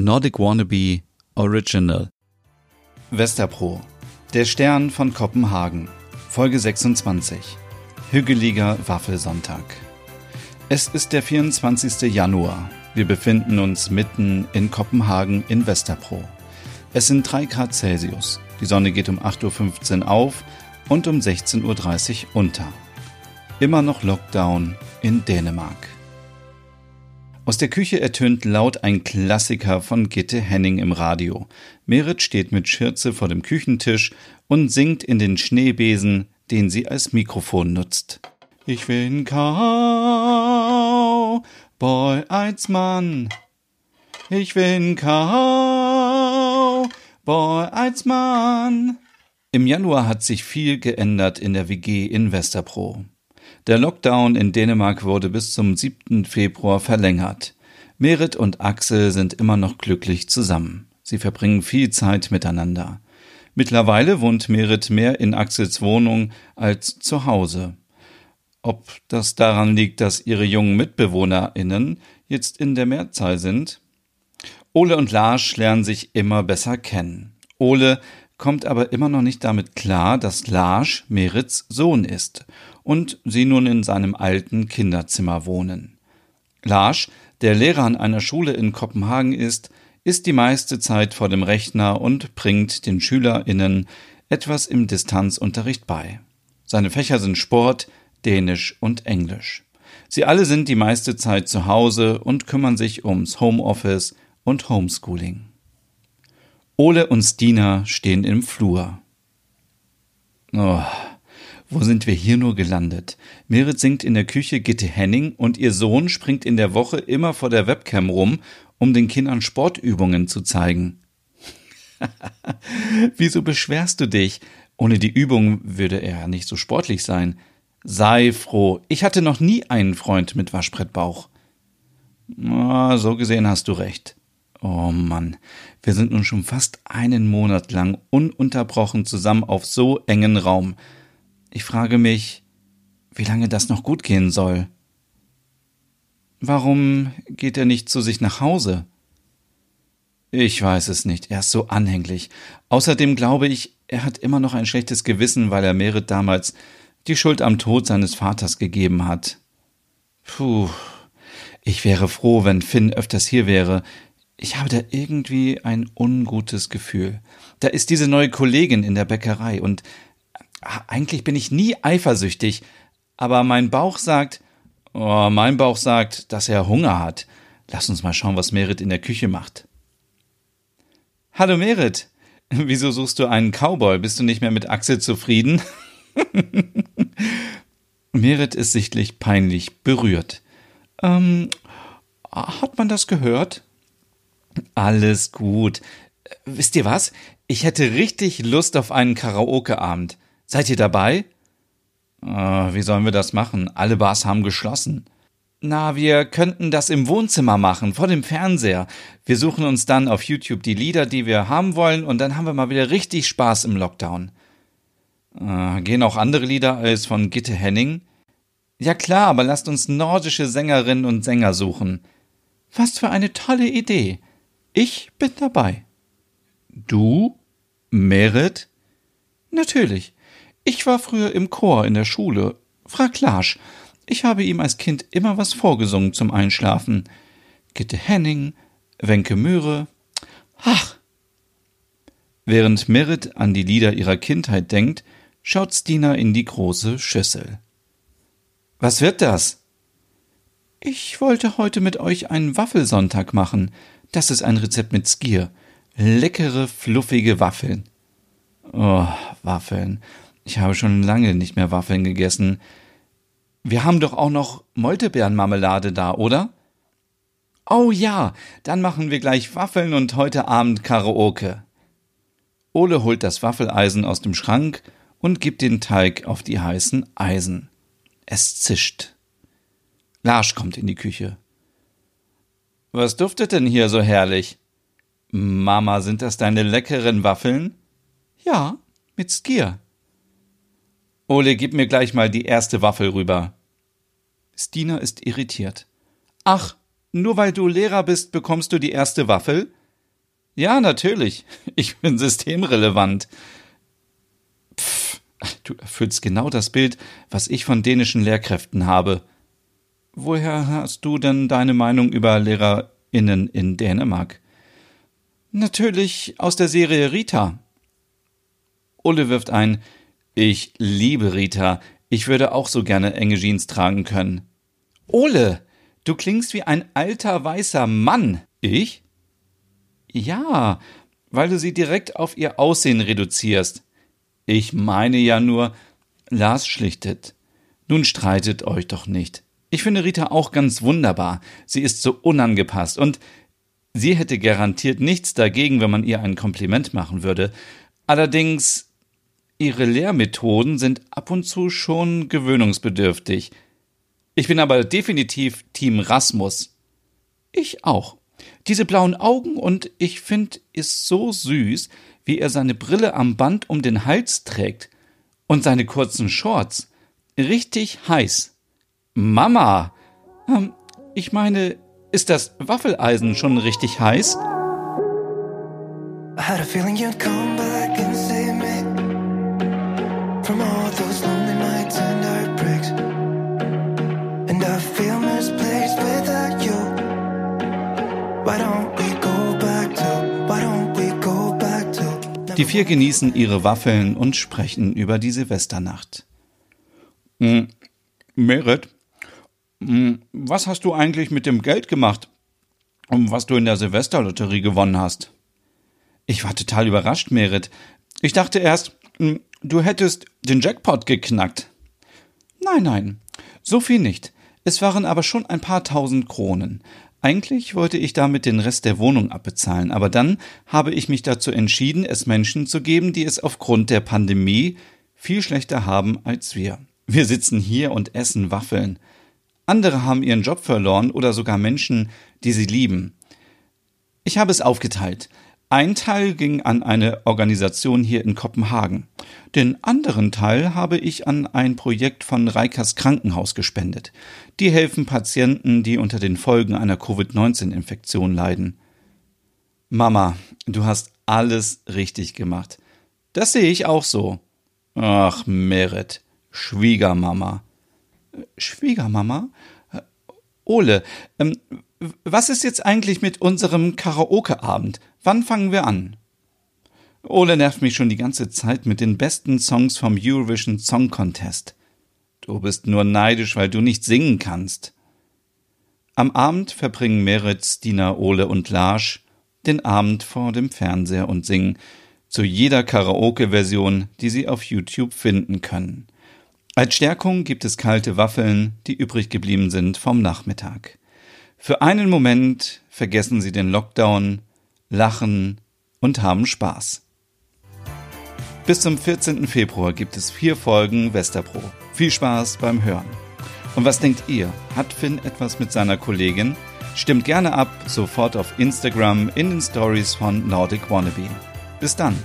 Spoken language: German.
Nordic Wannabe Original. Westerpro. Der Stern von Kopenhagen. Folge 26. Hügeliger Waffelsonntag. Es ist der 24. Januar. Wir befinden uns mitten in Kopenhagen in Westerpro. Es sind 3 Grad Celsius. Die Sonne geht um 8.15 Uhr auf und um 16.30 Uhr unter. Immer noch Lockdown in Dänemark. Aus der Küche ertönt laut ein Klassiker von Gitte Henning im Radio. Merit steht mit Schürze vor dem Küchentisch und singt in den Schneebesen, den sie als Mikrofon nutzt. Ich bin Cowboy als Mann. Ich bin Cowboy als Mann. Im Januar hat sich viel geändert in der WG in Westerpro. Der Lockdown in Dänemark wurde bis zum 7. Februar verlängert. Merit und Axel sind immer noch glücklich zusammen. Sie verbringen viel Zeit miteinander. Mittlerweile wohnt Merit mehr in Axels Wohnung als zu Hause. Ob das daran liegt, dass ihre jungen MitbewohnerInnen jetzt in der Mehrzahl sind? Ole und Lars lernen sich immer besser kennen. Ole kommt aber immer noch nicht damit klar, dass Lars Merits Sohn ist und sie nun in seinem alten Kinderzimmer wohnen. Lars, der Lehrer an einer Schule in Kopenhagen ist, ist die meiste Zeit vor dem Rechner und bringt den SchülerInnen etwas im Distanzunterricht bei. Seine Fächer sind Sport, Dänisch und Englisch. Sie alle sind die meiste Zeit zu Hause und kümmern sich ums Homeoffice und Homeschooling. Ole und Stina stehen im Flur. Oh, wo sind wir hier nur gelandet? Merit singt in der Küche Gitte Henning und ihr Sohn springt in der Woche immer vor der Webcam rum, um den Kindern Sportübungen zu zeigen. Wieso beschwerst du dich? Ohne die Übung würde er nicht so sportlich sein. Sei froh, ich hatte noch nie einen Freund mit Waschbrettbauch. Ah, so gesehen hast du recht. Oh Mann, wir sind nun schon fast einen Monat lang ununterbrochen zusammen auf so engen Raum. Ich frage mich, wie lange das noch gut gehen soll. Warum geht er nicht zu sich nach Hause? Ich weiß es nicht, er ist so anhänglich. Außerdem glaube ich, er hat immer noch ein schlechtes Gewissen, weil er Merit damals die Schuld am Tod seines Vaters gegeben hat. Puh, ich wäre froh, wenn Finn öfters hier wäre. Ich habe da irgendwie ein ungutes Gefühl. Da ist diese neue Kollegin in der Bäckerei und eigentlich bin ich nie eifersüchtig, aber mein Bauch sagt, oh, mein Bauch sagt, dass er Hunger hat. Lass uns mal schauen, was Merit in der Küche macht. Hallo Merit, wieso suchst du einen Cowboy? Bist du nicht mehr mit Axel zufrieden? Merit ist sichtlich peinlich berührt. Ähm, hat man das gehört? Alles gut. Wisst ihr was? Ich hätte richtig Lust auf einen Karaoke-Abend. Seid ihr dabei? Äh, wie sollen wir das machen? Alle Bars haben geschlossen. Na, wir könnten das im Wohnzimmer machen, vor dem Fernseher. Wir suchen uns dann auf YouTube die Lieder, die wir haben wollen, und dann haben wir mal wieder richtig Spaß im Lockdown. Äh, gehen auch andere Lieder als von Gitte Henning? Ja klar, aber lasst uns nordische Sängerinnen und Sänger suchen. Was für eine tolle Idee. Ich bin dabei. Du? Merit? Natürlich. Ich war früher im Chor in der Schule. Frag Larsch. Ich habe ihm als Kind immer was vorgesungen zum Einschlafen. Gitte Henning, Wenke Möhre. Ach! Während Merit an die Lieder ihrer Kindheit denkt, schaut Stina in die große Schüssel. Was wird das? Ich wollte heute mit euch einen Waffelsonntag machen. Das ist ein Rezept mit Skier. Leckere, fluffige Waffeln. Oh, Waffeln. Ich habe schon lange nicht mehr Waffeln gegessen. Wir haben doch auch noch Moltebeerenmarmelade da, oder? Oh ja, dann machen wir gleich Waffeln und heute Abend Karaoke. Ole holt das Waffeleisen aus dem Schrank und gibt den Teig auf die heißen Eisen. Es zischt. Larsch kommt in die Küche. Was duftet denn hier so herrlich? Mama, sind das deine leckeren Waffeln? Ja, mit Skier. Ole, gib mir gleich mal die erste Waffel rüber. Stina ist irritiert. Ach, nur weil du Lehrer bist, bekommst du die erste Waffel? Ja, natürlich. Ich bin systemrelevant. Pff, du erfüllst genau das Bild, was ich von dänischen Lehrkräften habe. Woher hast du denn deine Meinung über LehrerInnen in Dänemark? Natürlich aus der Serie Rita. Ulle wirft ein, ich liebe Rita. Ich würde auch so gerne enge Jeans tragen können. Ole, du klingst wie ein alter weißer Mann. Ich? Ja, weil du sie direkt auf ihr Aussehen reduzierst. Ich meine ja nur, Lars schlichtet. Nun streitet euch doch nicht. Ich finde Rita auch ganz wunderbar. Sie ist so unangepasst und sie hätte garantiert nichts dagegen, wenn man ihr ein Kompliment machen würde. Allerdings, ihre Lehrmethoden sind ab und zu schon gewöhnungsbedürftig. Ich bin aber definitiv Team Rasmus. Ich auch. Diese blauen Augen und ich finde es so süß, wie er seine Brille am Band um den Hals trägt und seine kurzen Shorts. Richtig heiß. Mama! Ähm, ich meine, ist das Waffeleisen schon richtig heiß? Die vier genießen ihre Waffeln und sprechen über die Silvesternacht. Hm, Merit, was hast du eigentlich mit dem Geld gemacht, was du in der Silvesterlotterie gewonnen hast? Ich war total überrascht, Merit. Ich dachte erst, hm, du hättest den Jackpot geknackt. Nein, nein, so viel nicht. Es waren aber schon ein paar tausend Kronen. Eigentlich wollte ich damit den Rest der Wohnung abbezahlen, aber dann habe ich mich dazu entschieden, es Menschen zu geben, die es aufgrund der Pandemie viel schlechter haben als wir. Wir sitzen hier und essen Waffeln. Andere haben ihren Job verloren oder sogar Menschen, die sie lieben. Ich habe es aufgeteilt. Ein Teil ging an eine Organisation hier in Kopenhagen. Den anderen Teil habe ich an ein Projekt von Reikers Krankenhaus gespendet. Die helfen Patienten, die unter den Folgen einer Covid-19-Infektion leiden. Mama, du hast alles richtig gemacht. Das sehe ich auch so. Ach, Merit, Schwiegermama. Schwiegermama? Ole, ähm, was ist jetzt eigentlich mit unserem Karaoke-Abend? Wann fangen wir an? Ole nervt mich schon die ganze Zeit mit den besten Songs vom Eurovision Song Contest. Du bist nur neidisch, weil du nicht singen kannst. Am Abend verbringen Meritz, Dina, Ole und Larsch den Abend vor dem Fernseher und singen zu jeder Karaoke-Version, die sie auf YouTube finden können. Als Stärkung gibt es kalte Waffeln, die übrig geblieben sind vom Nachmittag. Für einen Moment vergessen Sie den Lockdown, lachen und haben Spaß. Bis zum 14. Februar gibt es vier Folgen Westerpro. Viel Spaß beim Hören. Und was denkt ihr? Hat Finn etwas mit seiner Kollegin? Stimmt gerne ab, sofort auf Instagram in den Stories von Nordic Wannabe. Bis dann.